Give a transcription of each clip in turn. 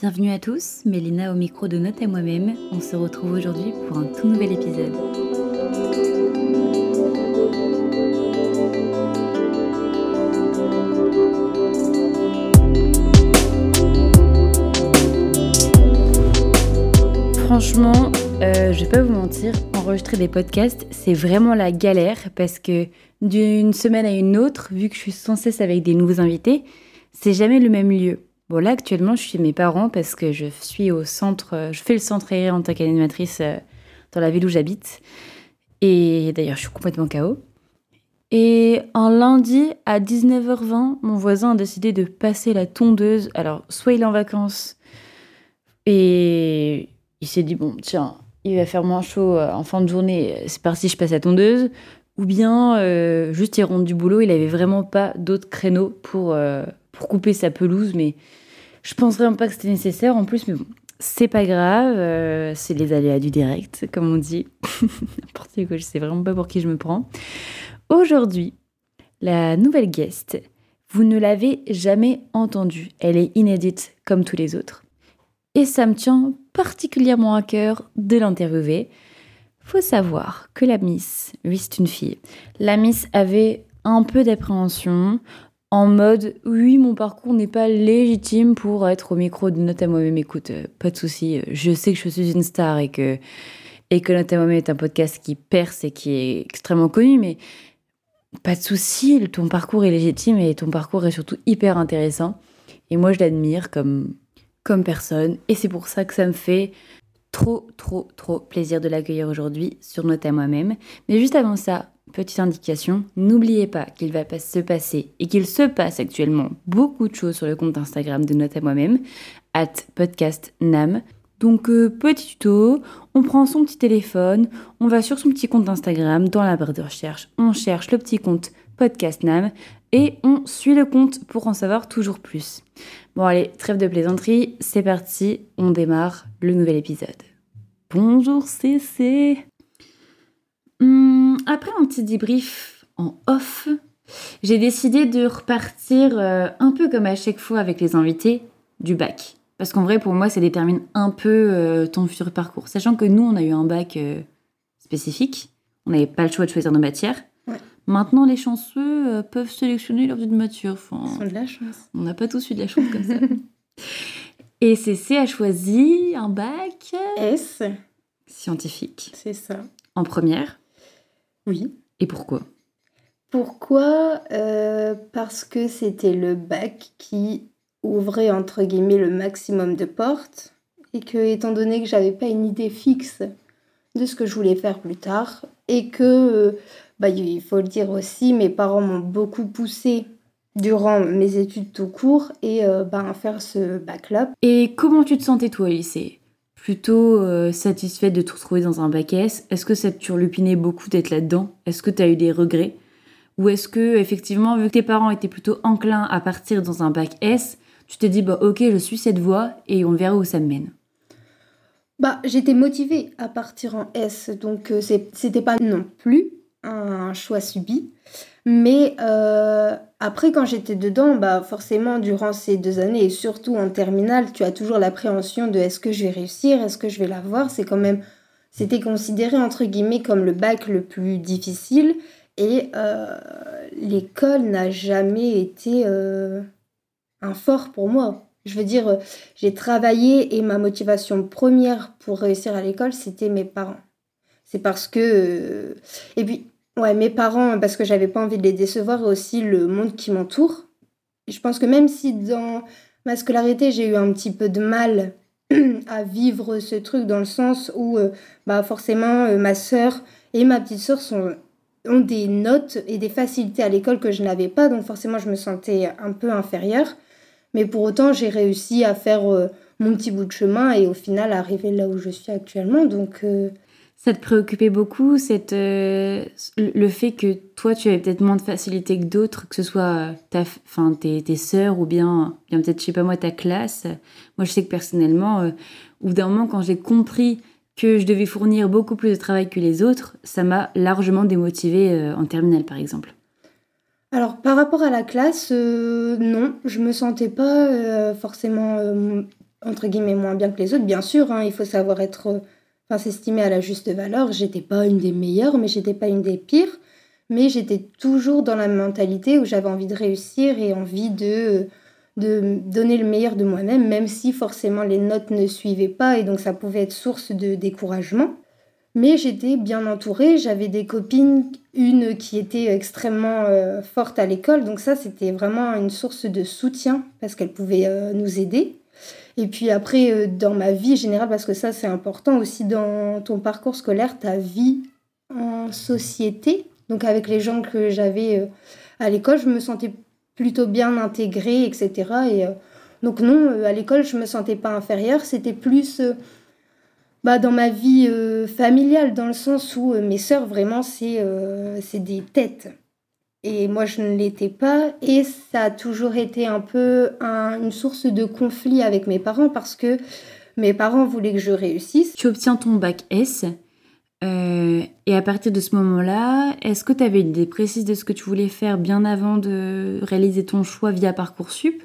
Bienvenue à tous, Mélina au micro de Note à moi-même. On se retrouve aujourd'hui pour un tout nouvel épisode. Franchement, euh, je vais pas vous mentir, enregistrer des podcasts, c'est vraiment la galère parce que d'une semaine à une autre, vu que je suis sans cesse avec des nouveaux invités, c'est jamais le même lieu. Bon, là, actuellement, je suis chez mes parents parce que je suis au centre, euh, je fais le centre aéré en tant qu'animatrice euh, dans la ville où j'habite. Et d'ailleurs, je suis complètement KO. Et un lundi à 19h20, mon voisin a décidé de passer la tondeuse. Alors, soit il est en vacances et il s'est dit, bon, tiens, il va faire moins chaud euh, en fin de journée, c'est parti, je passe la tondeuse. Ou bien, juste il rentre du boulot, il avait vraiment pas d'autres créneaux pour, pour couper sa pelouse, mais je pense vraiment pas que c'était nécessaire en plus, mais bon, c'est pas grave, euh, c'est les aléas du direct, comme on dit. N'importe quoi, je sais vraiment pas pour qui je me prends. Aujourd'hui, la nouvelle guest, vous ne l'avez jamais entendue. Elle est inédite comme tous les autres. Et ça me tient particulièrement à cœur de l'interviewer. Faut savoir que la Miss, oui c'est une fille, la Miss avait un peu d'appréhension en mode oui, mon parcours n'est pas légitime pour être au micro de Note à moi-même. Écoute, euh, pas de souci, euh, je sais que je suis une star et que, et Note à moi-même est un podcast qui perce et qui est extrêmement connu, mais pas de souci, ton parcours est légitime et ton parcours est surtout hyper intéressant. Et moi, je l'admire comme, comme personne. Et c'est pour ça que ça me fait trop, trop, trop plaisir de l'accueillir aujourd'hui sur Note à moi-même. Mais juste avant ça, Petite indication, n'oubliez pas qu'il va se passer et qu'il se passe actuellement beaucoup de choses sur le compte Instagram de Note à moi-même, at podcastnam. Donc euh, petit tuto, on prend son petit téléphone, on va sur son petit compte Instagram, dans la barre de recherche, on cherche le petit compte podcastnam et on suit le compte pour en savoir toujours plus. Bon allez, trêve de plaisanterie, c'est parti, on démarre le nouvel épisode. Bonjour CC Hum, après un petit débrief en off, j'ai décidé de repartir euh, un peu comme à chaque fois avec les invités du bac. Parce qu'en vrai, pour moi, ça détermine un peu euh, ton futur parcours. Sachant que nous, on a eu un bac euh, spécifique. On n'avait pas le choix de choisir nos matières. Maintenant, les chanceux peuvent sélectionner leur de matière. Enfin, Ils de la chance. On n'a pas tous eu de la chance comme ça. Et CC a choisi un bac... S. Scientifique. C'est ça. En première. Oui. Et pourquoi? Pourquoi? Euh, Parce que c'était le bac qui ouvrait entre guillemets le maximum de portes et que étant donné que j'avais pas une idée fixe de ce que je voulais faire plus tard et que bah, il faut le dire aussi mes parents m'ont beaucoup poussé durant mes études tout court et euh, bah, faire ce bac là. Et comment tu te sentais toi au lycée? Plutôt euh, satisfaite de te retrouver dans un bac S? Est-ce que ça te turlupinait beaucoup d'être là-dedans? Est-ce que tu as eu des regrets? Ou est-ce que, effectivement, vu que tes parents étaient plutôt enclins à partir dans un bac S, tu t'es dit, bah ok, je suis cette voie et on verra où ça me mène? Bah, j'étais motivée à partir en S, donc euh, c'était pas non plus un choix subi. Mais euh, après, quand j'étais dedans, bah forcément, durant ces deux années, et surtout en terminale, tu as toujours l'appréhension de est-ce que je vais réussir, est-ce que je vais l'avoir. C'est quand même, c'était considéré entre guillemets comme le bac le plus difficile. Et euh, l'école n'a jamais été euh, un fort pour moi. Je veux dire, j'ai travaillé et ma motivation première pour réussir à l'école, c'était mes parents. C'est parce que... Et puis, Ouais, mes parents, parce que j'avais pas envie de les décevoir, et aussi le monde qui m'entoure. Je pense que même si dans ma scolarité, j'ai eu un petit peu de mal à vivre ce truc dans le sens où euh, bah forcément euh, ma sœur et ma petite sœur ont des notes et des facilités à l'école que je n'avais pas donc forcément je me sentais un peu inférieure mais pour autant j'ai réussi à faire euh, mon petit bout de chemin et au final arriver là où je suis actuellement donc ça te préoccupait beaucoup, cette, euh, le fait que toi, tu avais peut-être moins de facilité que d'autres, que ce soit ta, enfin, tes, tes sœurs ou bien, bien peut-être, je sais pas moi, ta classe? Moi, je sais que personnellement, euh, au bout d'un moment, quand j'ai compris que je devais fournir beaucoup plus de travail que les autres, ça m'a largement démotivée euh, en terminale, par exemple. Alors, par rapport à la classe, non, je me sentais pas forcément entre guillemets moins bien que les autres. Bien sûr, hein, il faut savoir être, enfin s'estimer à la juste valeur. J'étais pas une des meilleures, mais j'étais pas une des pires. Mais j'étais toujours dans la mentalité où j'avais envie de réussir et envie de de donner le meilleur de moi-même, même si forcément les notes ne suivaient pas et donc ça pouvait être source de découragement. Mais j'étais bien entourée, j'avais des copines, une qui était extrêmement euh, forte à l'école, donc ça c'était vraiment une source de soutien parce qu'elle pouvait euh, nous aider. Et puis après, euh, dans ma vie générale, parce que ça c'est important aussi dans ton parcours scolaire, ta vie en société, donc avec les gens que j'avais à l'école, je me sentais plutôt bien intégrée, etc. Et donc non, à l'école je me sentais pas inférieure, c'était plus bah, dans ma vie euh, familiale, dans le sens où euh, mes sœurs, vraiment, euh, c'est des têtes. Et moi, je ne l'étais pas. Et ça a toujours été un peu une source de conflit avec mes parents parce que mes parents voulaient que je réussisse. Tu obtiens ton bac S. et à partir de ce moment-là, est-ce que tu avais une idée précise de ce que tu voulais faire bien avant de réaliser ton choix via Parcoursup?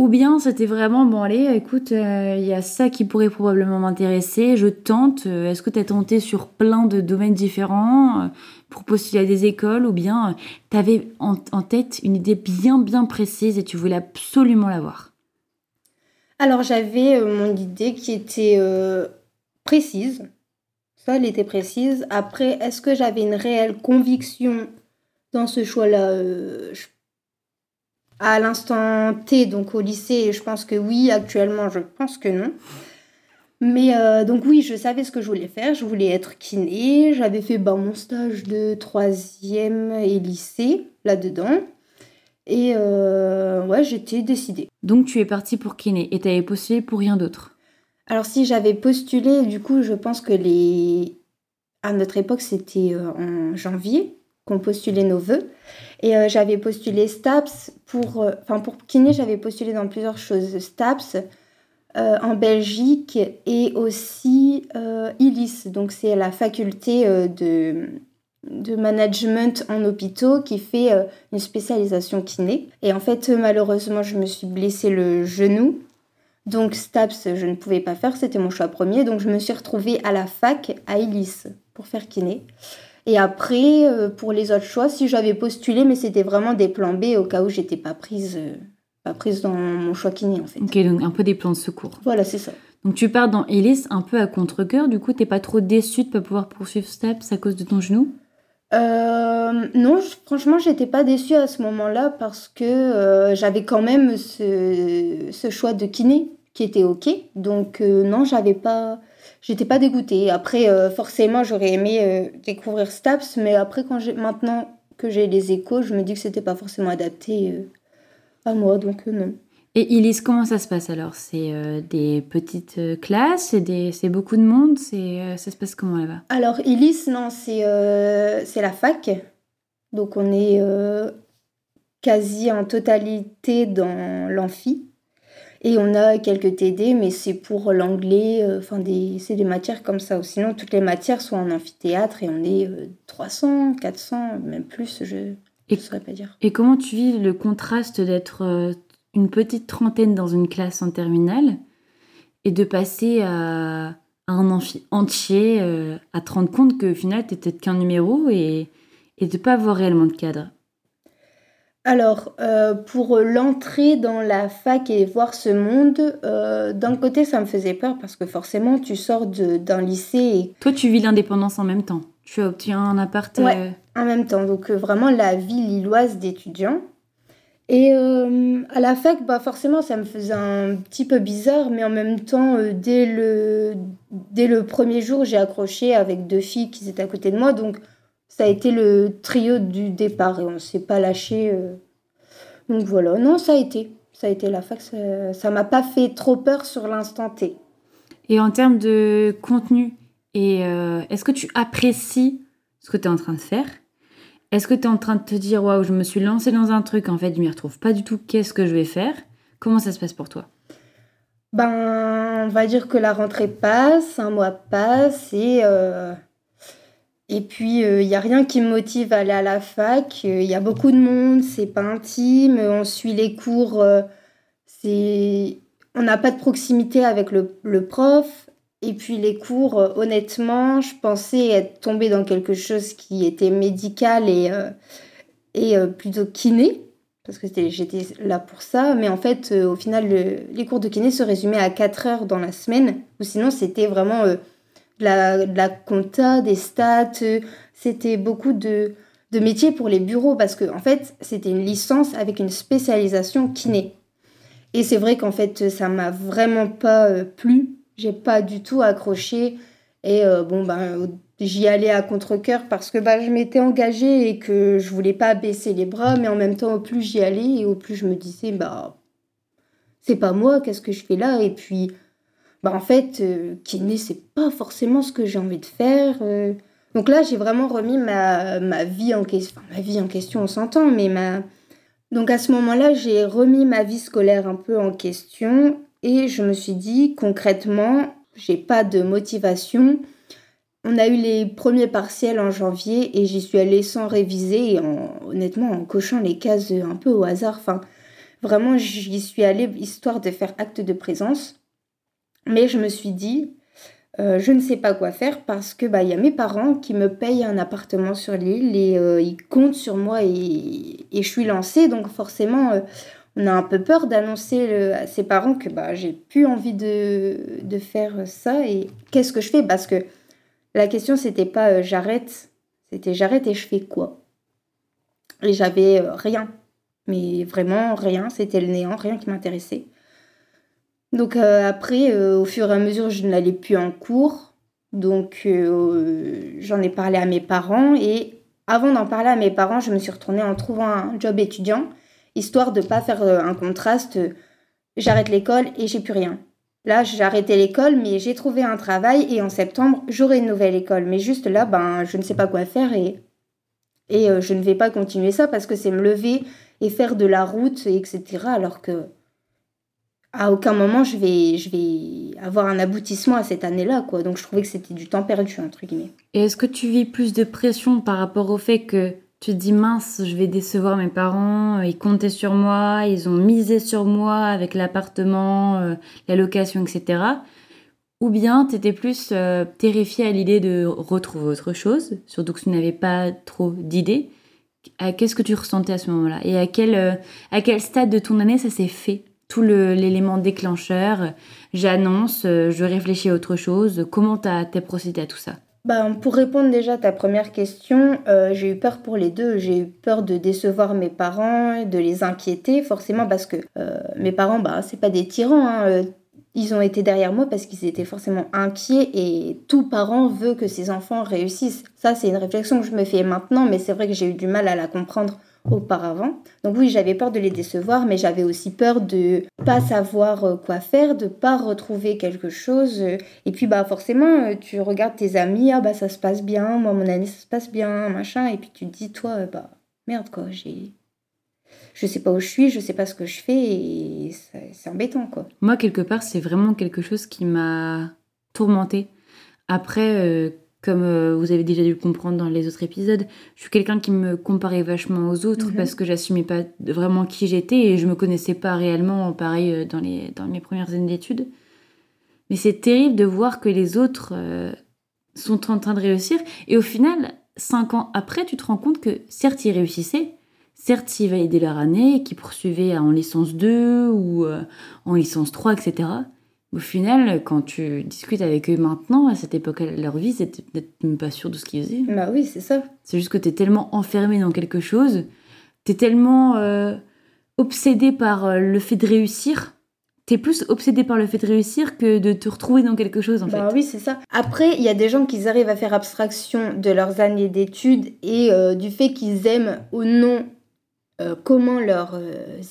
Ou bien c'était vraiment, bon allez, écoute, euh, il y a ça qui pourrait probablement m'intéresser, je tente. Euh, est-ce que tu as tenté sur plein de domaines différents euh, pour postuler à des écoles Ou bien tu avais en, tête une idée bien bien précise et tu voulais absolument l'avoir? Alors j'avais mon idée qui était précise. Ça, elle était précise. Après, est-ce que j'avais une réelle conviction dans ce choix-là? À l'instant T, donc au lycée, je pense que oui. Actuellement, je pense que non. Mais euh, donc oui, je savais ce que je voulais faire. Je voulais être kiné. J'avais fait ben, mon stage de troisième et lycée là-dedans. Et euh, ouais, j'étais décidée. Donc tu es partie pour kiné et tu avais postulé pour rien d'autre Alors si j'avais postulé, du coup, je pense que les... À notre époque, c'était euh, en janvier qu'on postulait nos vœux. Et euh, j'avais postulé STAPS pour. Euh, enfin, pour kiné, j'avais postulé dans plusieurs choses. STAPS euh, en Belgique et aussi ILIS. Donc, c'est la faculté de, de management en hôpitaux qui fait une spécialisation kiné. Et en fait, malheureusement, je me suis blessé le genou. Donc, STAPS, je ne pouvais pas faire. C'était mon choix premier. Donc, je me suis retrouvée à la fac à ILIS pour faire kiné. Et après, euh, pour les autres choix, si j'avais postulé, mais c'était vraiment des plans B au cas où j'étais pas prise, euh, pas prise dans mon choix kiné en fait. Ok, donc un peu des plans de secours. Voilà, c'est ça. Donc tu pars dans Ellis un peu à contre-coeur, du coup t'es pas trop déçue de pas pouvoir poursuivre STEPS à cause de ton genou? Euh, non, franchement, j'étais pas déçue à ce moment-là parce que j'avais quand même ce, ce, choix de kiné qui était ok. Donc non, j'avais pas, j'étais pas dégoûtée. Après, euh, forcément, j'aurais aimé euh, découvrir Staps, mais après, quand j'ai, maintenant que j'ai les échos, je me dis que c'était pas forcément adapté euh, à moi, donc non. Et Elise, comment ça se passe alors? C'est des petites classes? C'est, des, c'est beaucoup de monde? C'est, Ça se passe comment là-bas? Alors, Elise, non, c'est, c'est la fac. Donc, on est quasi en totalité dans l'amphi. Et on a quelques TD, mais c'est pour l'anglais, euh, enfin des, c'est des matières comme ça. Sinon, toutes les matières sont en amphithéâtre et on est 300, euh, 400, même plus, je ne saurais pas dire. Et comment tu vis le contraste d'être euh, une petite trentaine dans une classe en terminale et de passer à, un amphi entier, à te rendre compte qu'au final, tu n'étais qu'un numéro et, et de ne pas avoir réellement de cadre? Alors, euh, pour l'entrée dans la fac et voir ce monde, euh, d'un côté, ça me faisait peur parce que forcément, tu sors d'un lycée. Et... Toi, tu vis l'indépendance en même temps. Tu obtiens un appart. Ouais, euh, en même temps. Donc, vraiment, la vie lilloise d'étudiant. Et à la fac, bah, forcément, ça me faisait un petit peu bizarre, mais en même temps, dès, le, dès le premier jour, j'ai accroché avec deux filles qui étaient à côté de moi. Donc, ça a été le trio du départ et on ne s'est pas lâché. Euh. Donc voilà, non, ça a été. Ça a été la fac, ça m'a pas fait trop peur sur l'instant T. Et en termes de contenu, et euh, est-ce que tu apprécies ce que tu es en train de faire? Est-ce que tu es en train de te dire, waouh, je me suis lancé dans un truc, en fait, je m'y retrouve pas du tout, qu'est-ce que je vais faire? Comment ça se passe pour toi? Ben, on va dire que la rentrée passe, un mois passe et. Euh, et puis, il euh, n'y a rien qui me motive à aller à la fac. Il euh, y a beaucoup de monde, c'est pas intime. On suit les cours. Euh, on n'a pas de proximité avec le, le, prof. Et puis les cours, honnêtement, je pensais être tombée dans quelque chose qui était médical et, et plutôt kiné parce que j'étais là pour ça. Mais en fait, au final, les cours de kiné se résumaient à 4 heures dans la semaine. Ou sinon, c'était vraiment de la, compta, des stats, c'était beaucoup de, de métiers pour les bureaux parce que en fait, c'était une licence avec une spécialisation kiné. Et c'est vrai qu'en fait, ça m'a vraiment pas euh, plu. J'ai pas du tout accroché. Et euh, bon, ben, j'y allais à contre-coeur parce que bah, je m'étais engagée et que je voulais pas baisser les bras. Mais en même temps, au plus j'y allais et au plus je me disais, bah, c'est pas moi, qu'est-ce que je fais là? Et puis, bah en fait, euh, kiné, c'est pas forcément ce que j'ai envie de faire. Euh. Donc là, j'ai vraiment remis ma, ma vie en question. Enfin, ma vie en question, on s'entend, mais ma. Donc à ce moment-là, j'ai remis ma vie scolaire un peu en question et je me suis dit concrètement, j'ai pas de motivation. On a eu les premiers partiels en janvier et j'y suis allée sans réviser et en, honnêtement en cochant les cases un peu au hasard. Enfin, vraiment, j'y suis allée histoire de faire acte de présence. Mais je me suis dit, euh, je ne sais pas quoi faire parce que bah il y a mes parents qui me payent un appartement sur l'île et euh, ils comptent sur moi et, et, je suis lancée. Donc forcément euh, on a un peu peur d'annoncer à ses parents que bah j'ai plus envie de, de, faire ça. Et qu'est-ce que je fais? Parce que la question c'était pas j'arrête c'était j'arrête et je fais quoi? Et j'avais rien. Mais vraiment rien. C'était le néant rien qui m'intéressait donc euh, après, euh, au fur et à mesure, je n'allais plus en cours. Donc euh, j'en ai parlé à mes parents et avant d'en parler à mes parents, je me suis retournée en trouvant un job étudiant, histoire de ne pas faire un contraste. J'arrête l'école et j'ai plus rien. Là, j'ai arrêté l'école, mais j'ai trouvé un travail et en septembre, j'aurai une nouvelle école. Mais juste là, ben, je ne sais pas quoi faire et, et je ne vais pas continuer ça parce que c'est me lever et faire de la route, etc. Alors que à aucun moment je vais, je vais avoir un aboutissement à cette année-là, quoi. Donc je trouvais que c'était du temps perdu, entre guillemets. Et est-ce que tu vis plus de pression par rapport au fait que tu te dis mince, je vais décevoir mes parents, ils comptaient sur moi, ils ont misé sur moi avec l'appartement, euh, la location, etc. Ou bien tu étais plus euh, terrifiée à l'idée de retrouver autre chose, surtout que tu n'avais pas trop d'idées? Qu'est-ce que tu ressentais à ce moment-là? Et à quel, euh, à quel stade de ton année ça s'est fait? Tout l'élément déclencheur, j'annonce, euh, je réfléchis à autre chose. Comment tu as, procédé à tout ça? Bah, pour répondre déjà à ta première question, euh, j'ai eu peur pour les deux. J'ai eu peur de décevoir mes parents, de les inquiéter, forcément parce que euh, mes parents, bah, c'est pas des tyrans. Hein. Ils ont été derrière moi parce qu'ils étaient forcément inquiets et tout parent veut que ses enfants réussissent. Ça, c'est une réflexion que je me fais maintenant, mais c'est vrai que j'ai eu du mal à la comprendre auparavant. Donc oui, j'avais peur de les décevoir, mais j'avais aussi peur de pas savoir euh, quoi faire, de pas retrouver quelque chose. Et puis bah forcément, euh, tu regardes tes amis, ah bah ça se passe bien, moi mon année ça se passe bien, machin, et puis tu te dis toi euh, bah merde quoi, j'ai je sais pas où je suis, je sais pas ce que je fais et c'est embêtant quoi. Moi quelque part, c'est vraiment quelque chose qui m'a tourmentée. Après comme euh, vous avez déjà dû le comprendre dans les autres épisodes, je suis quelqu'un qui me comparait vachement aux autres mhm. parce que j'assumais pas vraiment qui j'étais et je me connaissais pas réellement, pareil, euh, dans, les, dans mes premières années d'études. Mais c'est terrible de voir que les autres euh, sont en train de réussir et au final, cinq ans après, tu te rends compte que certes, ils réussissaient, certes, ils validaient leur année, qu'ils poursuivaient en licence 2 ou en licence 3, etc. Au final, quand tu discutes avec eux maintenant, à cette époque de leur vie, c'est peut-être même pas sûr de ce qu'ils faisaient. Bah oui, c'est ça. C'est juste que tu es tellement enfermé dans quelque chose, tu es tellement euh, obsédé par euh, le fait de réussir. Tu es plus obsédé par le fait de réussir que de te retrouver dans quelque chose, en bah oui, c'est ça. Après, il y a des gens qui arrivent à faire abstraction de leurs années d'études et euh, du fait qu'ils aiment ou non comment leurs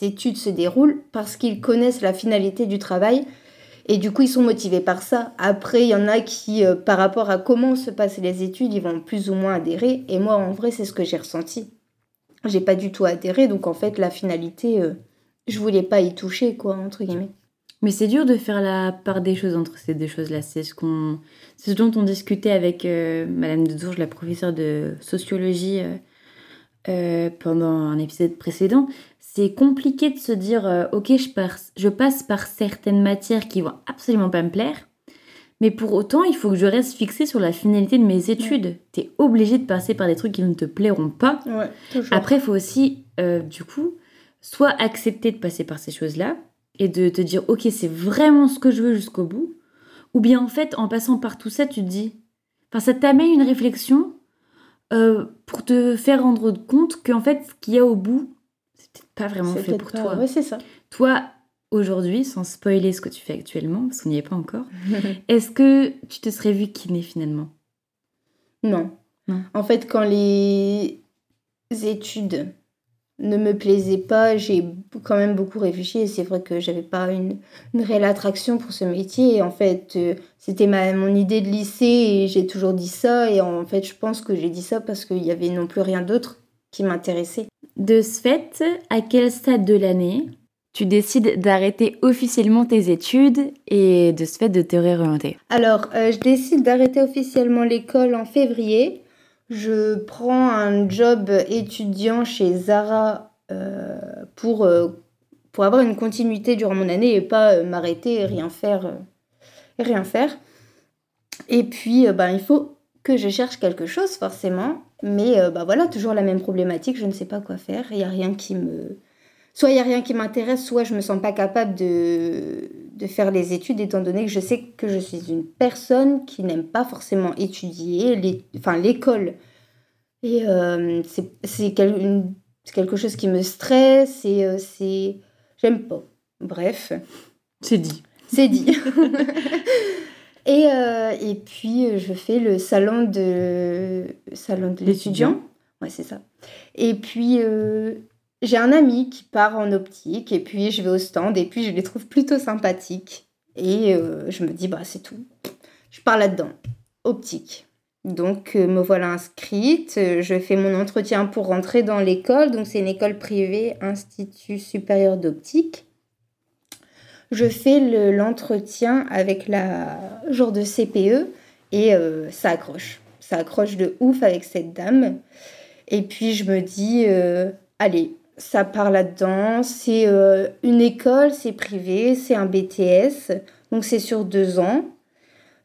études se déroulent parce qu'ils connaissent la finalité du travail et du coup, ils sont motivés par ça. Après, il y en a qui, euh, par rapport à comment se passent les études, ils vont plus ou moins adhérer. Et moi, en vrai, c'est ce que j'ai ressenti. J'ai pas du tout adhéré. Donc, en fait, la finalité, euh, je voulais pas y toucher, quoi, entre guillemets. Mais c'est dur de faire la part des choses entre ces deux choses-là. C'est ce, qu'on, ce dont on discutait avec euh, Madame de Dourges, la professeure de sociologie, pendant un épisode précédent c'est compliqué de se dire, euh, ok, je, je passe par certaines matières qui vont absolument pas me plaire, mais pour autant, il faut que je reste fixée sur la finalité de mes études. Tu es obligé de passer par des trucs qui ne te plairont pas. Après, il faut aussi, euh, du coup, soit accepter de passer par ces choses-là et de te dire, ok, c'est vraiment ce que je veux jusqu'au bout. Ou bien, en fait, en passant par tout ça, tu te dis, enfin, ça t'amène une réflexion euh, pour te faire rendre compte qu'en fait, ce qu'il y a au bout, peut-être pas vraiment fait pour toi. Ouais, c'est ça. Toi, aujourd'hui, sans spoiler ce que tu fais actuellement, parce qu'on n'y est pas encore, est-ce que tu te serais vu kiné finalement? Non. non. En fait, quand les études ne me plaisaient pas, j'ai quand même beaucoup réfléchi et c'est vrai que j'avais pas une, une, réelle attraction pour ce métier. Et en fait, euh, c'était mon idée de lycée et j'ai toujours dit ça. Et en fait, je pense que j'ai dit ça parce qu'il y avait non plus rien d'autre qui m'intéressait. De ce fait, à quel stade de l'année tu décides d'arrêter officiellement tes études et de ce fait de te réorienter? Alors, euh, je décide d'arrêter officiellement l'école en février. Je prends un job étudiant chez Zara euh, pour, euh, pour avoir une continuité durant mon année et pas m'arrêter et rien faire. et rien faire. Et puis, ben, il faut que je cherche quelque chose forcément. Mais bah, voilà, toujours la même problématique, je ne sais pas quoi faire. Il n'y a rien qui me soit il n'y a rien qui m'intéresse, soit je me sens pas capable de, de faire les études, étant donné que je sais que je suis une personne qui n'aime pas forcément étudier, les, enfin l'école. Et euh, c'est quelque chose qui me stresse, et euh, c'est... J'aime pas. Bref. C'est dit. C'est dit. et, euh, et puis, je fais le salon de, salon de l'étudiant. Ouais, c'est ça. Et puis, j'ai un ami qui part en optique et puis je vais au stand et puis je les trouve plutôt sympathiques. Et euh, je me dis, bah c'est tout. Je pars là-dedans. Optique. Donc euh, me voilà inscrite. Je fais mon entretien pour rentrer dans l'école. Donc c'est une école privée, Institut supérieur d'optique. Je fais l'entretien avec la jour de CPE et euh, ça accroche. Ça accroche de ouf avec cette dame. Et puis je me dis, allez, ça part là-dedans. C'est euh, une école, c'est privé, c'est un BTS, donc c'est sur deux ans.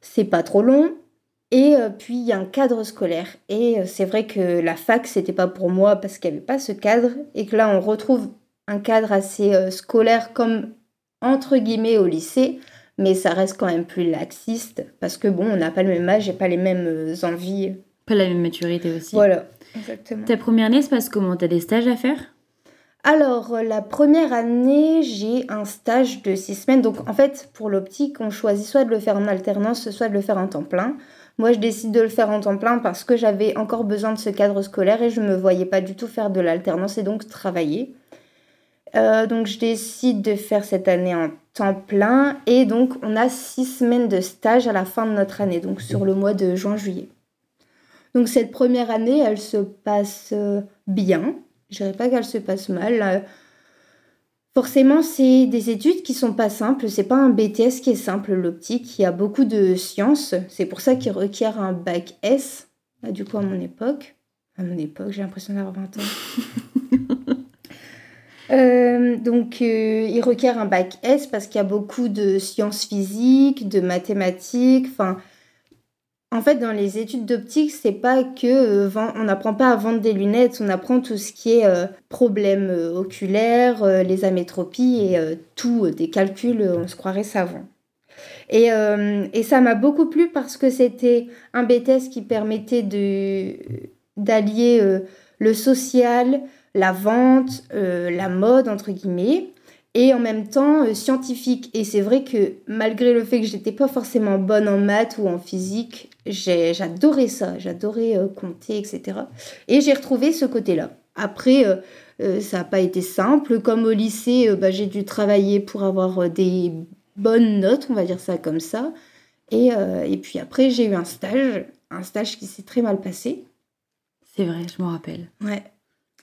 C'est pas trop long. Et euh, puis il y a un cadre scolaire. Et euh, c'est vrai que la fac, c'était pas pour moi parce qu'il n'y avait pas ce cadre. Et que là, on retrouve un cadre assez scolaire comme entre guillemets au lycée. Mais ça reste quand même plus laxiste parce que bon, on n'a pas le même âge et pas les mêmes envies. Pas la même maturité aussi. Voilà, exactement. Ta première année se passe comment? T'as des stages à faire? Alors, euh, la première année, j'ai un stage de six semaines. Donc, en fait, pour l'optique, on choisit soit de le faire en alternance, soit de le faire en temps plein. Moi, je décide de le faire en temps plein parce que j'avais encore besoin de ce cadre scolaire et je ne me voyais pas du tout faire de l'alternance et donc travailler. Euh, donc, je décide de faire cette année en temps plein et donc on a six semaines de stage à la fin de notre année, donc sur le mois de juin-juillet. Donc, cette première année, elle se passe euh, bien. Je dirais pas qu'elle se passe mal. Euh, forcément, c'est des études qui sont pas simples. C'est pas un BTS qui est simple, l'optique. Il y a beaucoup de sciences. C'est pour ça qu'il requiert un bac S. Ah, du coup, à mon époque. À mon époque, j'ai l'impression d'avoir 20 ans. Euh, donc, euh, il requiert un bac S parce qu'il y a beaucoup de sciences physiques, de mathématiques. Enfin, en fait, dans les études d'optique, c'est pas que euh, on n'apprend pas à vendre des lunettes, on apprend tout ce qui est problèmes oculaires, les amétropies et tout, des calculs, on se croirait savant. Et, et ça m'a beaucoup plu parce que c'était un BTS qui permettait d'allier le social, la vente, la mode entre guillemets, et en même temps scientifique. Et c'est vrai que malgré le fait que j'étais pas forcément bonne en maths ou en physique, j'adorais ça, j'adorais euh, compter, etc. Et j'ai retrouvé ce côté-là. Après, euh, euh, ça n'a pas été simple. Comme au lycée, bah, j'ai dû travailler pour avoir des bonnes notes, on va dire ça comme ça. Et, et puis après, j'ai eu un stage, un stage qui s'est très mal passé. C'est vrai, je m'en rappelle. Ouais.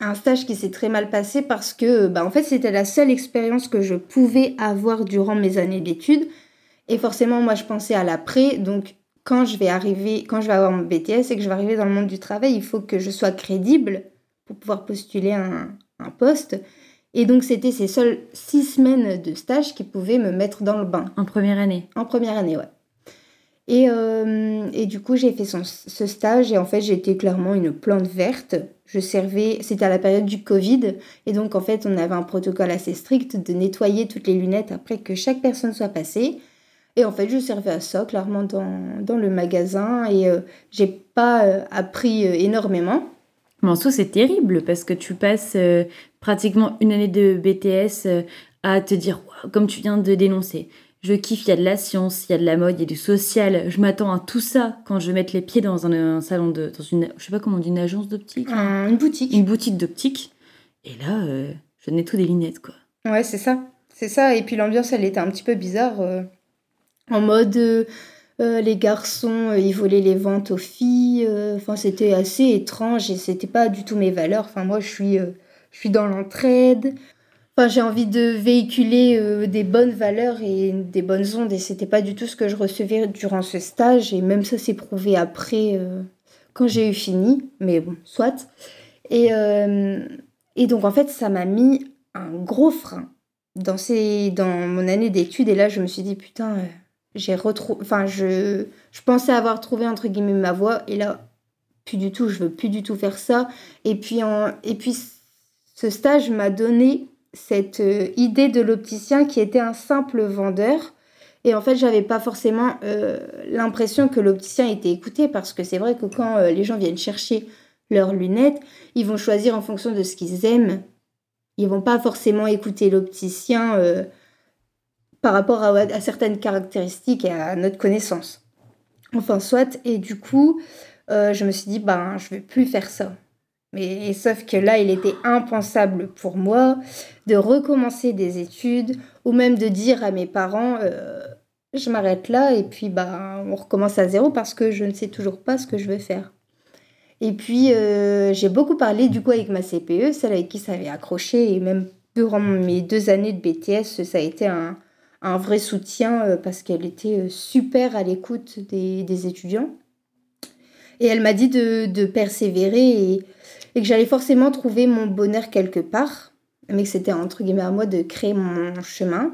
Un stage qui s'est très mal passé parce que, bah, en fait, c'était la seule expérience que je pouvais avoir durant mes années d'études. Et forcément, moi, je pensais à l'après. Donc, quand je vais arriver, quand je vais avoir mon BTS et que je vais arriver dans le monde du travail, il faut que je sois crédible pour pouvoir postuler un, un poste. Et donc, c'était ces seules six semaines de stage qui pouvaient me mettre dans le bain. En première année En première année, ouais. Et, euh, et du coup, j'ai fait ce stage et en fait, j'étais clairement une plante verte. Je servais, c'était à la période du Covid, et donc en fait, on avait un protocole assez strict de nettoyer toutes les lunettes après que chaque personne soit passée. Et en fait, je servais à ça, clairement, dans, dans le magasin, et euh, j'ai pas euh, appris énormément. Mais en soi, c'est terrible parce que tu passes pratiquement une année de BTS à te dire, comme tu viens de dénoncer, je kiffe, il y a de la science, il y a de la mode, il y a du social. Je m'attends à tout ça quand je vais mettre les pieds dans un, salon de. dans une. je sais pas comment on dit, une agence d'optique Une boutique. Une boutique d'optique. Et là, euh, je n'ai tout des lunettes, quoi. Ouais, c'est ça. C'est ça. Et puis l'ambiance, elle était un petit peu bizarre. Euh, en mode. Euh, les garçons, ils volaient les ventes aux filles. Enfin, c'était assez étrange et c'était pas du tout mes valeurs. Enfin, moi, je suis, je suis dans l'entraide. Enfin, j'ai envie de véhiculer euh, des bonnes valeurs et des bonnes ondes et c'était pas du tout ce que je recevais durant ce stage et même ça s'est prouvé après euh, quand j'ai eu fini, mais bon, soit. Et, euh, et donc en fait, ça m'a mis un gros frein dans, ces, dans mon année d'études et là je me suis dit putain, j'ai retrouvé, enfin je, je pensais avoir trouvé entre guillemets ma voie et là plus du tout, je veux plus du tout faire ça. Et puis, en, et puis ce stage m'a donné cette euh, idée de l'opticien qui était un simple vendeur. Et en fait, j'avais pas forcément euh, l'impression que l'opticien était écouté parce que c'est vrai que quand euh, les gens viennent chercher leurs lunettes, ils vont choisir en fonction de ce qu'ils aiment. Ils vont pas forcément écouter l'opticien par rapport à, à, certaines caractéristiques et à notre connaissance. Enfin, soit. Et du coup, je me suis dit, ben, je vais plus faire ça. Mais sauf que là, il était impensable pour moi de recommencer des études ou même de dire à mes parents euh, je m'arrête là et puis bah on recommence à zéro parce que je ne sais toujours pas ce que je veux faire. Et puis euh, j'ai beaucoup parlé du coup avec ma CPE, celle avec qui ça avait accroché et même durant mes deux années de BTS, ça a été un, un vrai soutien euh, parce qu'elle était super à l'écoute des, des, étudiants. Et elle m'a dit de, de persévérer et que j'allais forcément trouver mon bonheur quelque part, mais que c'était entre guillemets à moi de créer mon chemin.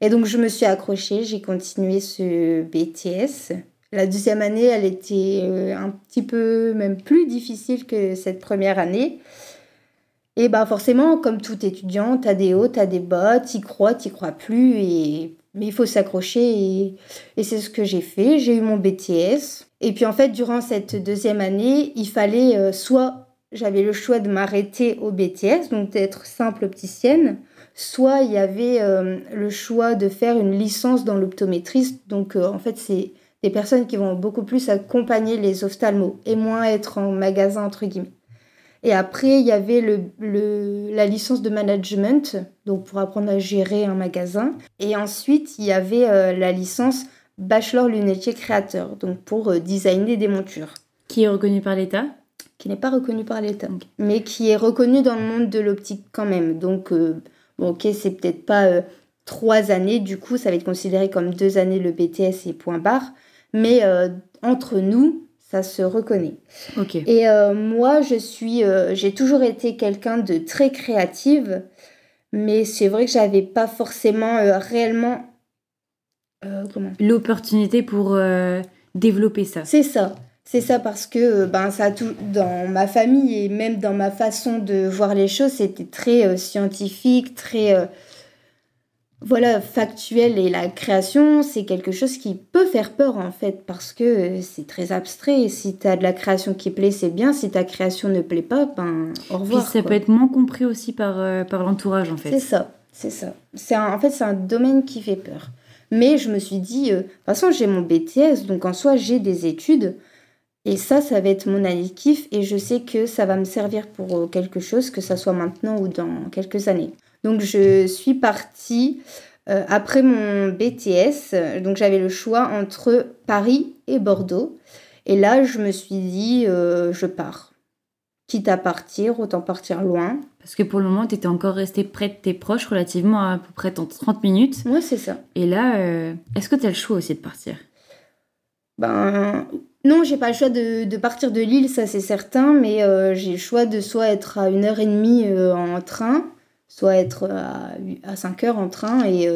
Et donc je me suis accrochée, j'ai continué ce BTS. La deuxième année, elle était euh, un petit peu même plus difficile que cette première année. Et bah forcément, comme tout étudiant, t'as des hauts, t'as des bas, t'y crois, t'y crois plus, et... mais il faut s'accrocher, et, et c'est ce que j'ai fait. J'ai eu mon BTS. Et puis en fait, durant cette deuxième année, il fallait euh, soit j'avais le choix de m'arrêter au BTS, donc d'être simple opticienne, soit il y avait euh, le choix de faire une licence dans l'optométriste. Donc euh, en fait, c'est des personnes qui vont beaucoup plus accompagner les ophtalmos et moins être en magasin, entre guillemets. Et après, il y avait le, la licence de management, donc pour apprendre à gérer un magasin. Et ensuite, il y avait euh, la licence bachelor lunetier créateur, donc pour designer des montures. Qui est reconnue par l'État qui n'est pas reconnu par l'État, mais qui est reconnu dans le monde de l'optique quand même. Donc, euh, bon, ok, c'est peut-être pas euh, trois années, du coup, ça va être considéré comme deux années le BTS et point barre, mais euh, entre nous, ça se reconnaît. Ok. Et moi, je suis, j'ai toujours été quelqu'un de très créative, mais c'est vrai que j'avais pas forcément réellement l'opportunité pour développer ça. C'est ça. C'est ça parce que euh, ben, ça tout, dans ma famille et même dans ma façon de voir les choses, c'était très euh, scientifique, très euh, voilà, factuel. Et la création, c'est quelque chose qui peut faire peur en fait parce que c'est très abstrait. Si tu as de la création qui plaît, c'est bien. Si ta création ne plaît pas, ben au revoir. Puis ça peut être moins compris aussi par, par l'entourage en fait. C'est ça, c'est ça. C'est en fait, c'est un domaine qui fait peur. Mais je me suis dit, de toute façon, j'ai mon BTS, donc en soi, j'ai des études. Et ça, ça va être mon année kiff et je sais que ça va me servir pour euh, quelque chose, que ça soit maintenant ou dans quelques années. Donc je suis partie euh, après mon BTS, donc j'avais le choix entre Paris et Bordeaux. Et là, je me suis dit, euh, je pars. Quitte à partir, autant partir loin. Parce que pour le moment, tu étais encore resté près de tes proches, relativement à, peu près 30 minutes. Ouais, c'est ça. Et là, est-ce que tu as le choix aussi de partir? Ben, non, j'ai pas le choix de, partir de Lille, ça c'est certain, mais euh, j'ai le choix de soit être à une heure et demie euh, en train, soit être à, à 5 heures en train. Et,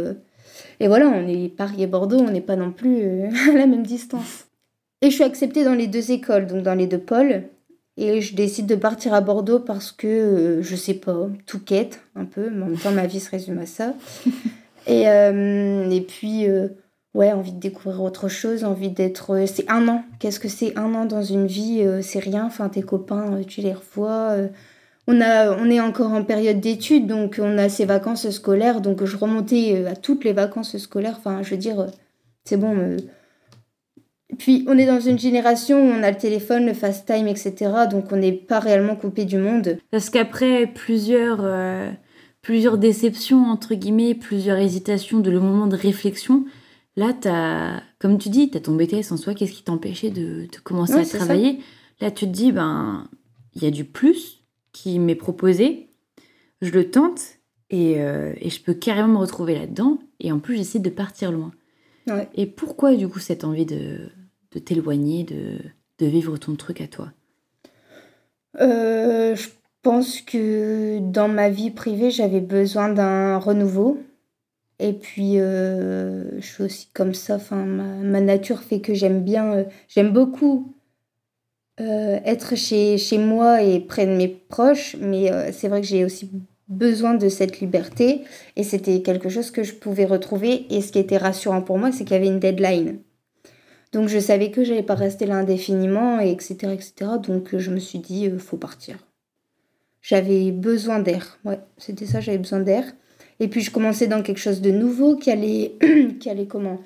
et voilà, on est Paris et Bordeaux, on n'est pas non plus à la même distance. Et je suis acceptée dans les deux écoles, donc dans les deux pôles. Et je décide de partir à Bordeaux parce que, je sais pas, tout quête un peu, mais en même temps ma vie se résume à ça. et, et puis, ouais, envie de découvrir autre chose, envie d'être. Euh, c'est un an. Qu'est-ce que c'est un an dans une vie euh, C'est rien. Tes copains, euh, tu les revois. On, a, on est encore en période d'études, donc on a ces vacances scolaires. Donc je remontais à toutes les vacances scolaires. Enfin, je veux dire, c'est bon. Puis on est dans une génération où on a le téléphone, le fast time, etc. Donc on n'est pas réellement coupé du monde. Parce qu'après plusieurs, plusieurs déceptions, entre guillemets, plusieurs hésitations, de le moment de réflexion, Là, as, comme tu dis, tu as ton BTS en soi, qu'est-ce qui t'empêchait de, commencer à travailler? Là, tu te dis, ben, il y a du plus qui m'est proposé, je le tente et, euh, je peux carrément me retrouver là-dedans. Et en plus, j'essaie de partir loin. Et pourquoi, du coup, cette envie de, t'éloigner, de, vivre ton truc à toi? Euh, Je pense que dans ma vie privée, j'avais besoin d'un renouveau. Et puis, euh, je suis aussi comme ça. Enfin, ma, nature fait que j'aime bien, euh, j'aime beaucoup euh, être chez, chez moi et près de mes proches. Mais c'est vrai que j'ai aussi besoin de cette liberté. Et c'était quelque chose que je pouvais retrouver. Et ce qui était rassurant pour moi, c'est qu'il y avait une deadline. Donc, je savais que j'allais pas rester là indéfiniment, et etc., etc. Donc, je me suis dit, faut partir. J'avais besoin d'air. Ouais, c'était ça, j'avais besoin d'air. Et puis je commençais dans quelque chose de nouveau qui allait, qui allait comment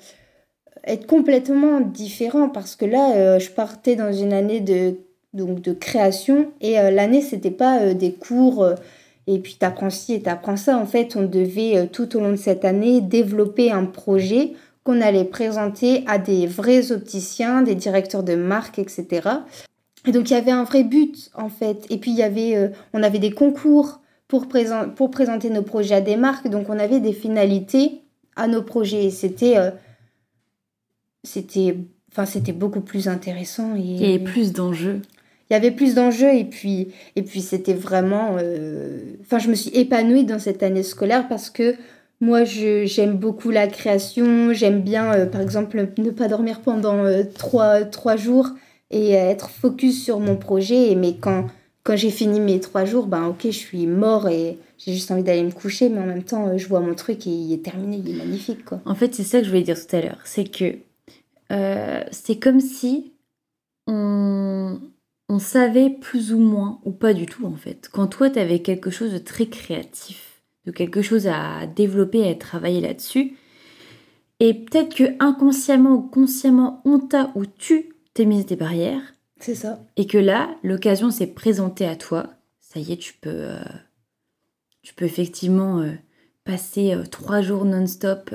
être complètement différent parce que là, euh, je partais dans une année de, donc, de création et euh, l'année, c'était pas euh, des cours et puis t'apprends ci et t'apprends ça. En fait, on devait tout au long de cette année développer un projet qu'on allait présenter à des vrais opticiens, des directeurs de marque, etc. Et donc il y avait un vrai but en fait. Et puis il y avait, on avait des concours pour, pour présenter nos projets à des marques. Donc on avait des finalités à nos projets. C'était euh, c'était enfin c'était beaucoup plus intéressant et il y avait plus d'enjeux. Il y avait plus d'enjeux et puis et puis c'était vraiment euh, enfin je me suis épanouie dans cette année scolaire parce que moi j'aime beaucoup la création, j'aime bien euh, par exemple ne pas dormir pendant trois, trois jours et être focus sur mon projet mais quand quand j'ai fini mes trois jours, ben ok, je suis mort et j'ai juste envie d'aller me coucher, mais en même temps, euh, je vois mon truc et il est terminé, il est magnifique, quoi. En fait, c'est ça que je voulais dire tout à l'heure. C'est que euh, c'est comme si on, on savait plus ou moins, ou pas du tout, en fait. Quand toi, tu avais quelque chose de très créatif, de quelque chose à développer, à travailler là-dessus, et peut-être que inconsciemment ou consciemment, on t'a ou tu t'es mis des barrières, Et que là, l'occasion s'est présentée à toi. Ça y est, tu peux, euh, tu peux effectivement euh, passer euh, trois jours non-stop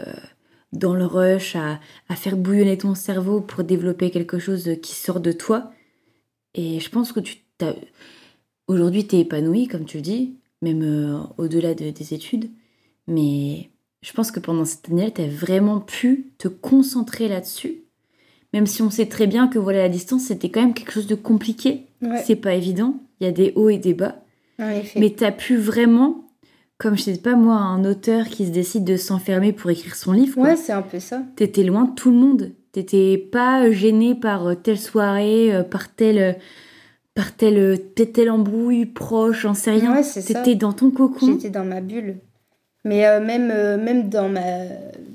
dans le rush à, faire bouillonner ton cerveau pour développer quelque chose qui sort de toi. Et je pense que tu aujourd'hui, tu es épanoui, comme tu dis, même au-delà de, des études. Mais je pense que pendant cette année, tu as vraiment pu te concentrer là-dessus même si on sait très bien que voilà la distance c'était quand même quelque chose de compliqué. C'est pas évident. Il y a des hauts et des bas. Mais tu as pu vraiment, comme je sais pas moi, un auteur qui se décide de s'enfermer pour écrire son livre. Ouais, c'est un peu ça. T'étais loin de tout le monde. T'étais pas gêné par euh, telle soirée, euh, par telle euh, par telle, telle embrouille proche, j'en sais rien. Ouais, T'étais dans ton cocon. J'étais dans ma bulle. Mais euh, même, euh, même dans, ma,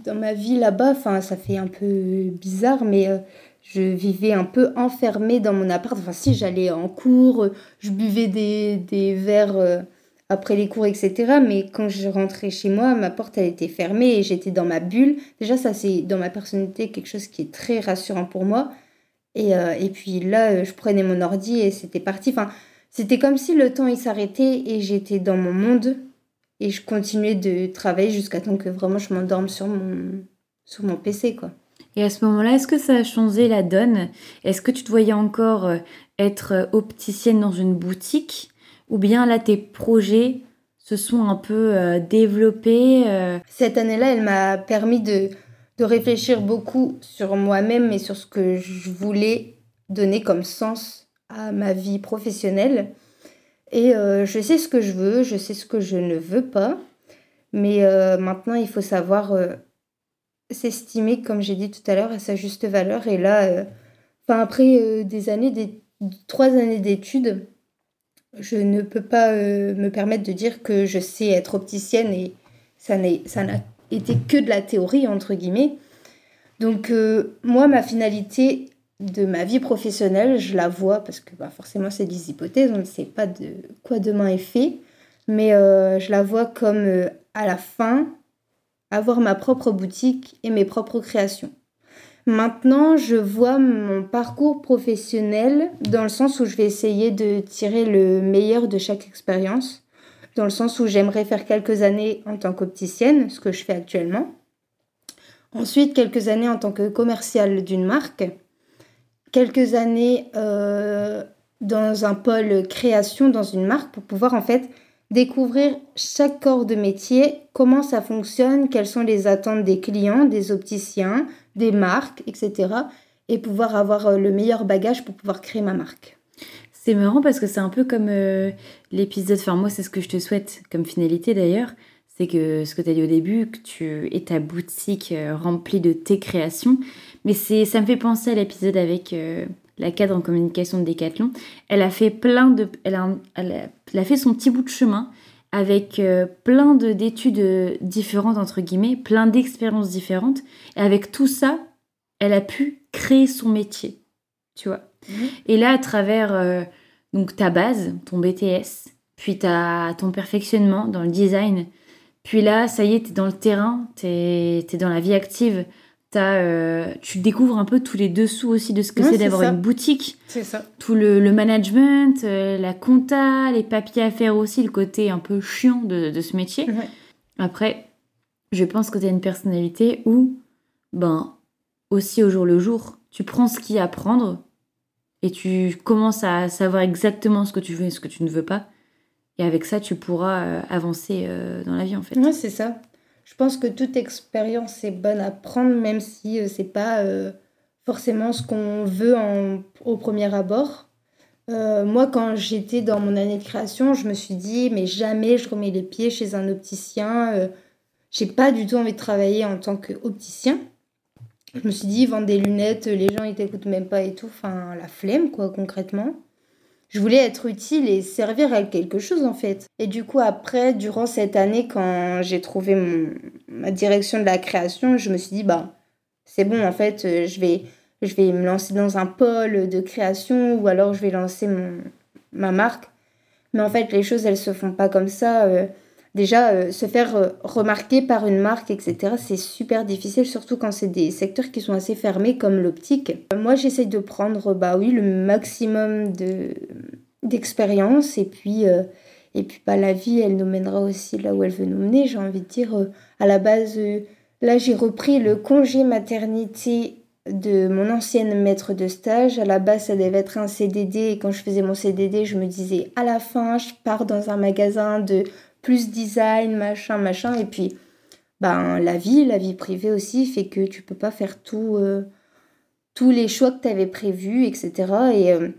dans ma vie là-bas, ça fait un peu bizarre, mais euh, je vivais un peu enfermée dans mon appart. Enfin, si j'allais en cours, je buvais des, des verres après les cours, etc. Mais quand je rentrais chez moi, ma porte, elle était fermée et j'étais dans ma bulle. Déjà, ça, c'est dans ma personnalité quelque chose qui est très rassurant pour moi. Et, et puis là, je prenais mon ordi et c'était parti. Enfin, c'était comme si le temps, il s'arrêtait et j'étais dans mon monde et je continuais de travailler jusqu'à temps que vraiment je m'endorme sur mon, sur mon PC, quoi. Et à ce moment-là, est-ce que ça a changé la donne? Est-ce que tu te voyais encore euh, être euh, opticienne dans une boutique? Ou bien là, tes projets se sont un peu euh, développés Cette année-là, elle m'a permis de, de réfléchir beaucoup sur moi-même et sur ce que je voulais donner comme sens à ma vie professionnelle. Et euh, je sais ce que je veux, je sais ce que je ne veux pas. Mais maintenant, il faut savoir s'estimer, comme j'ai dit tout à l'heure, à sa juste valeur. Et là, enfin, après des années, des trois années d'études, je ne peux pas me permettre de dire que je sais être opticienne et ça n'a été que de la théorie, entre guillemets. Donc, moi, ma finalité, de ma vie professionnelle, je la vois, parce que bah, forcément c'est des hypothèses, on ne sait pas de quoi demain est fait, mais euh, je la vois comme euh, à la fin, avoir ma propre boutique et mes propres créations. Maintenant, je vois mon parcours professionnel dans le sens où je vais essayer de tirer le meilleur de chaque expérience, dans le sens où j'aimerais faire quelques années en tant qu'opticienne, ce que je fais actuellement. Ensuite, quelques années en tant que commerciale d'une marque quelques années euh, dans un pôle création dans une marque pour pouvoir en fait découvrir chaque corps de métier, comment ça fonctionne, quelles sont les attentes des clients, des opticiens, des marques, etc. Et pouvoir avoir euh, le meilleur bagage pour pouvoir créer ma marque. C'est marrant parce que c'est un peu comme euh, l'épisode, enfin moi c'est ce que je te souhaite comme finalité d'ailleurs, c'est que ce que tu as dit au début, que tu aies ta boutique remplie de tes créations, mais c'est, ça me fait penser à l'épisode avec euh, la cadre en communication de Decathlon. Elle a fait plein de, elle a, elle a, fait son petit bout de chemin avec euh, plein de, d'études euh, différentes entre guillemets, plein d'expériences différentes. Et avec tout ça, elle a pu créer son métier, tu vois. Mhm. Et là, à travers donc ta base, ton BTS, puis ta, ton perfectionnement dans le design, puis là, ça y est, tu es dans le terrain, tu es, dans la vie active euh, tu découvres un peu tous les dessous aussi de ce que c'est d'avoir une boutique. C'est ça. Tout le, management, euh, la compta, les papiers à faire aussi, le côté un peu chiant de, ce métier. Après, je pense que tu as une personnalité où, ben, aussi au jour le jour, tu prends ce qu'il y a à prendre et tu commences à savoir exactement ce que tu veux et ce que tu ne veux pas. Et avec ça, tu pourras euh, avancer dans la vie, en fait. Ouais, c'est ça je pense que toute expérience est bonne à prendre, même si ce euh, c'est pas euh, forcément ce qu'on veut au premier abord. Euh, moi, quand j'étais dans mon année de création, je me suis dit, mais jamais je remets les pieds chez un opticien. j'ai pas du tout envie de travailler en tant qu'opticien. Je me suis dit, vendre des lunettes, les gens ils t'écoutent même pas et tout. Enfin, la flemme, quoi, concrètement je voulais être utile et servir à quelque chose en fait. Et du coup après, durant cette année, quand j'ai trouvé ma direction de la création, je me suis dit bah c'est bon en fait, euh, je vais je vais me lancer dans un pôle de création ou alors je vais lancer mon, ma marque. Mais en fait, les choses elles se font pas comme ça. Euh, déjà, euh, se faire remarquer par une marque, etc., c'est super difficile, surtout quand c'est des secteurs qui sont assez fermés comme l'optique. Moi, j'essaye de prendre, bah oui, le maximum de d'expérience et puis euh, et puis bah, la vie elle nous mènera aussi là où elle veut nous mener j'ai envie de dire euh, à la base là j'ai repris le congé maternité de mon ancienne maître de stage. À la base, ça devait être un CDD. Et quand je faisais mon CDD, je me disais, à la fin, je pars dans un magasin de plus design, machin, machin. Et puis, ben, la vie, la vie privée aussi, fait que tu peux pas faire tout, euh, tous les choix que tu avais prévus, etc. Et euh,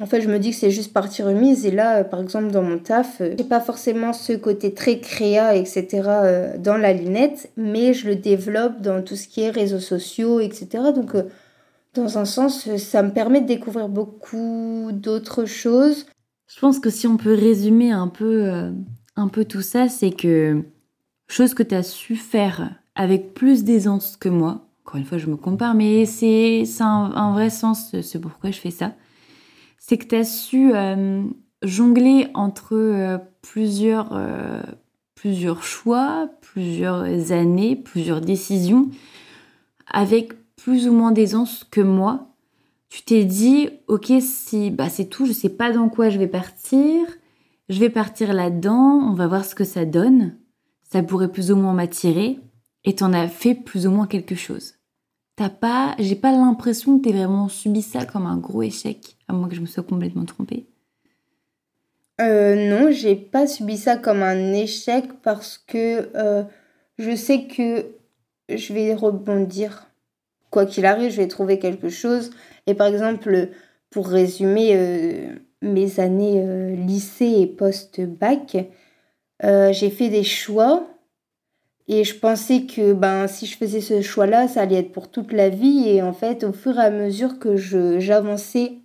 en fait, je me dis que c'est juste partie remise. Et là, euh, par exemple, dans mon taf, j'ai pas forcément ce côté très créa, etc. dans la lunette, mais je le développe dans tout ce qui est réseaux sociaux, etc. Donc, dans un sens, ça me permet de découvrir beaucoup d'autres choses. Je pense que si on peut résumer un peu un peu tout ça, c'est que chose que tu as su faire avec plus d'aisance que moi, encore une fois je me compare, mais c'est un, un, vrai sens, c'est pourquoi je fais ça, c'est que tu as su euh, jongler entre euh, plusieurs, euh, plusieurs choix, plusieurs années, plusieurs décisions, avec plus ou moins d'aisance que moi. Tu t'es dit, ok, si bah, c'est tout, je sais pas dans quoi je vais partir, je vais partir là-dedans, on va voir ce que ça donne. Ça pourrait plus ou moins m'attirer. Et t'en as fait plus ou moins quelque chose. T'as pas, j'ai pas l'impression que t'aies vraiment subi ça comme un gros échec, à moins que je me sois complètement trompée. Euh, non, j'ai pas subi ça comme un échec parce que euh, je sais que je vais rebondir. Quoi qu'il arrive, je vais trouver quelque chose. Et par exemple, pour résumer, euh, mes années lycée et post-bac, j'ai fait des choix Et je pensais que ben, si je faisais ce choix-là, ça allait être pour toute la vie. Et en fait, au fur et à mesure que j'avançais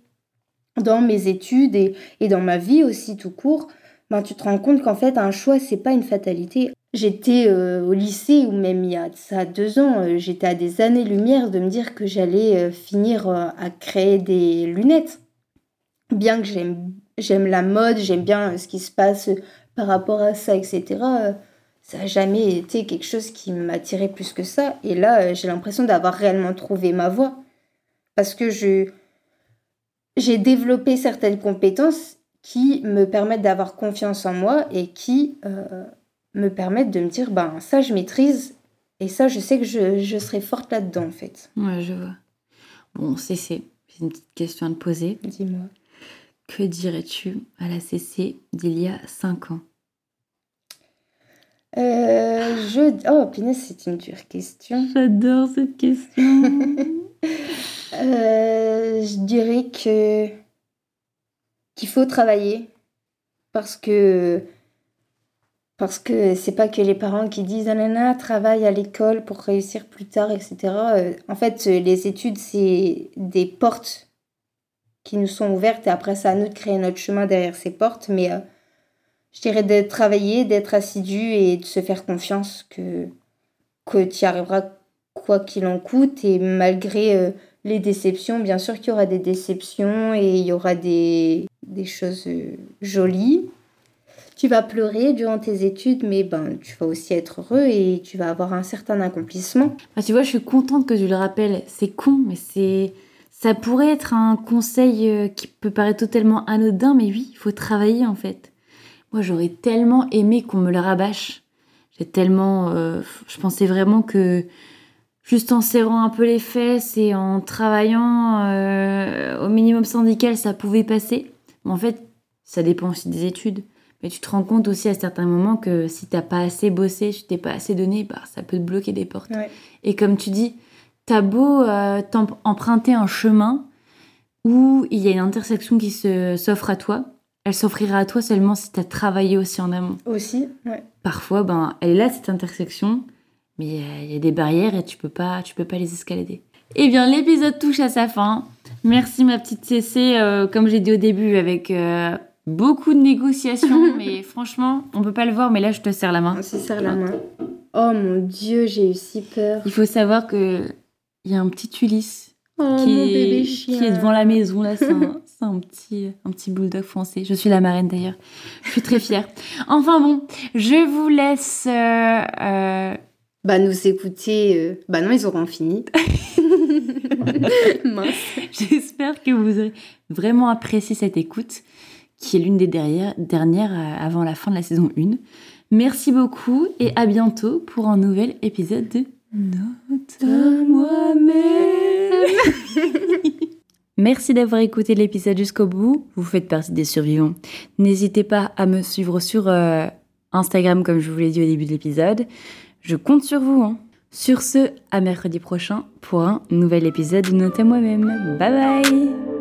dans mes études et, et, dans ma vie aussi tout court, ben, tu te rends compte qu'en fait, un choix, c'est pas une fatalité. J'étais euh, au lycée, ou même il y a ça deux ans, euh, j'étais à des années-lumière de me dire que j'allais euh, finir à créer des lunettes. Bien que j'aime, j'aime la mode, j'aime bien ce qui se passe par rapport à ça, etc. ça n'a jamais été quelque chose qui m'attirait plus que ça. Et là, j'ai l'impression d'avoir réellement trouvé ma voie. Parce que je, j'ai développé certaines compétences qui me permettent d'avoir confiance en moi et qui me permettent de me dire, ben ça je maîtrise et ça je sais que je, je serai forte là-dedans en fait. Ouais, je vois. Bon, CC, j'ai une petite question à te poser. Dis-moi. Que dirais-tu à la CC d'il y a 5 ans? Euh, je... Oh, Pinès, c'est une dure question. J'adore cette question. euh, je dirais que qu'il faut travailler parce que parce que c'est pas que les parents qui disent ah nana travaille à l'école pour réussir plus tard etc euh, en fait les études c'est des portes qui nous sont ouvertes et après c'est à nous de créer notre chemin derrière ces portes mais je dirais de travailler d'être assidu et de se faire confiance que que tu y arriveras quoi qu'il en coûte et malgré euh, les déceptions bien sûr qu'il y aura des déceptions et il y aura des, des choses jolies tu vas pleurer durant tes études, mais ben, tu vas aussi être heureux et tu vas avoir un certain accomplissement. Tu vois, je suis contente que tu le rappelles. C'est con, mais c'est. Ça pourrait être un conseil euh, qui peut paraître totalement anodin, mais oui, il faut travailler en fait. Moi, j'aurais tellement aimé qu'on me le rabâche. J'ai tellement. Euh, je pensais vraiment que juste en serrant un peu les fesses et en travaillant euh, au minimum syndical, ça pouvait passer. Mais en fait, ça dépend aussi des études. Mais tu te rends compte aussi à certains moments que si t'as pas assez bossé, si t'es pas assez donné, bah, ça peut te bloquer des portes. Et comme tu dis, t'as beau euh, emprunter un chemin où il y a une intersection qui s'offre à toi, elle s'offrira à toi seulement si tu as travaillé aussi en amont. Aussi, ouais. Parfois, ben, elle est là, cette intersection, mais il y a des barrières et tu peux pas, tu peux pas les escalader. Eh bien, l'épisode touche à sa fin. Merci ma petite CC, euh, comme j'ai dit au début, avec euh, beaucoup de négociations, mais franchement, on peut pas le voir, mais là, je te serre la main. On se serre la main. Oh mon dieu, j'ai eu si peur. Il faut savoir que il y a un petit Ulysse oh, qui, est, qui devant la maison. Là, c'est un, un, petit, un petit bulldog français. Je suis la marraine d'ailleurs. Je suis très fière. Enfin bon, je vous laisse. Euh, euh... Bah, nous écouter. Euh... Bah, non, ils auront fini. J'espère que vous aurez vraiment apprécié cette écoute qui est l'une des dernières, dernières avant la fin de la saison 1. Merci beaucoup et à bientôt pour un nouvel épisode de Note à moi-même. Merci d'avoir écouté l'épisode jusqu'au bout. Vous faites partie des survivants. N'hésitez pas à me suivre sur euh, Instagram comme je vous l'ai dit au début de l'épisode. Je compte sur vous. Hein. Sur ce, à mercredi prochain pour un nouvel épisode de Note à moi-même. Bye bye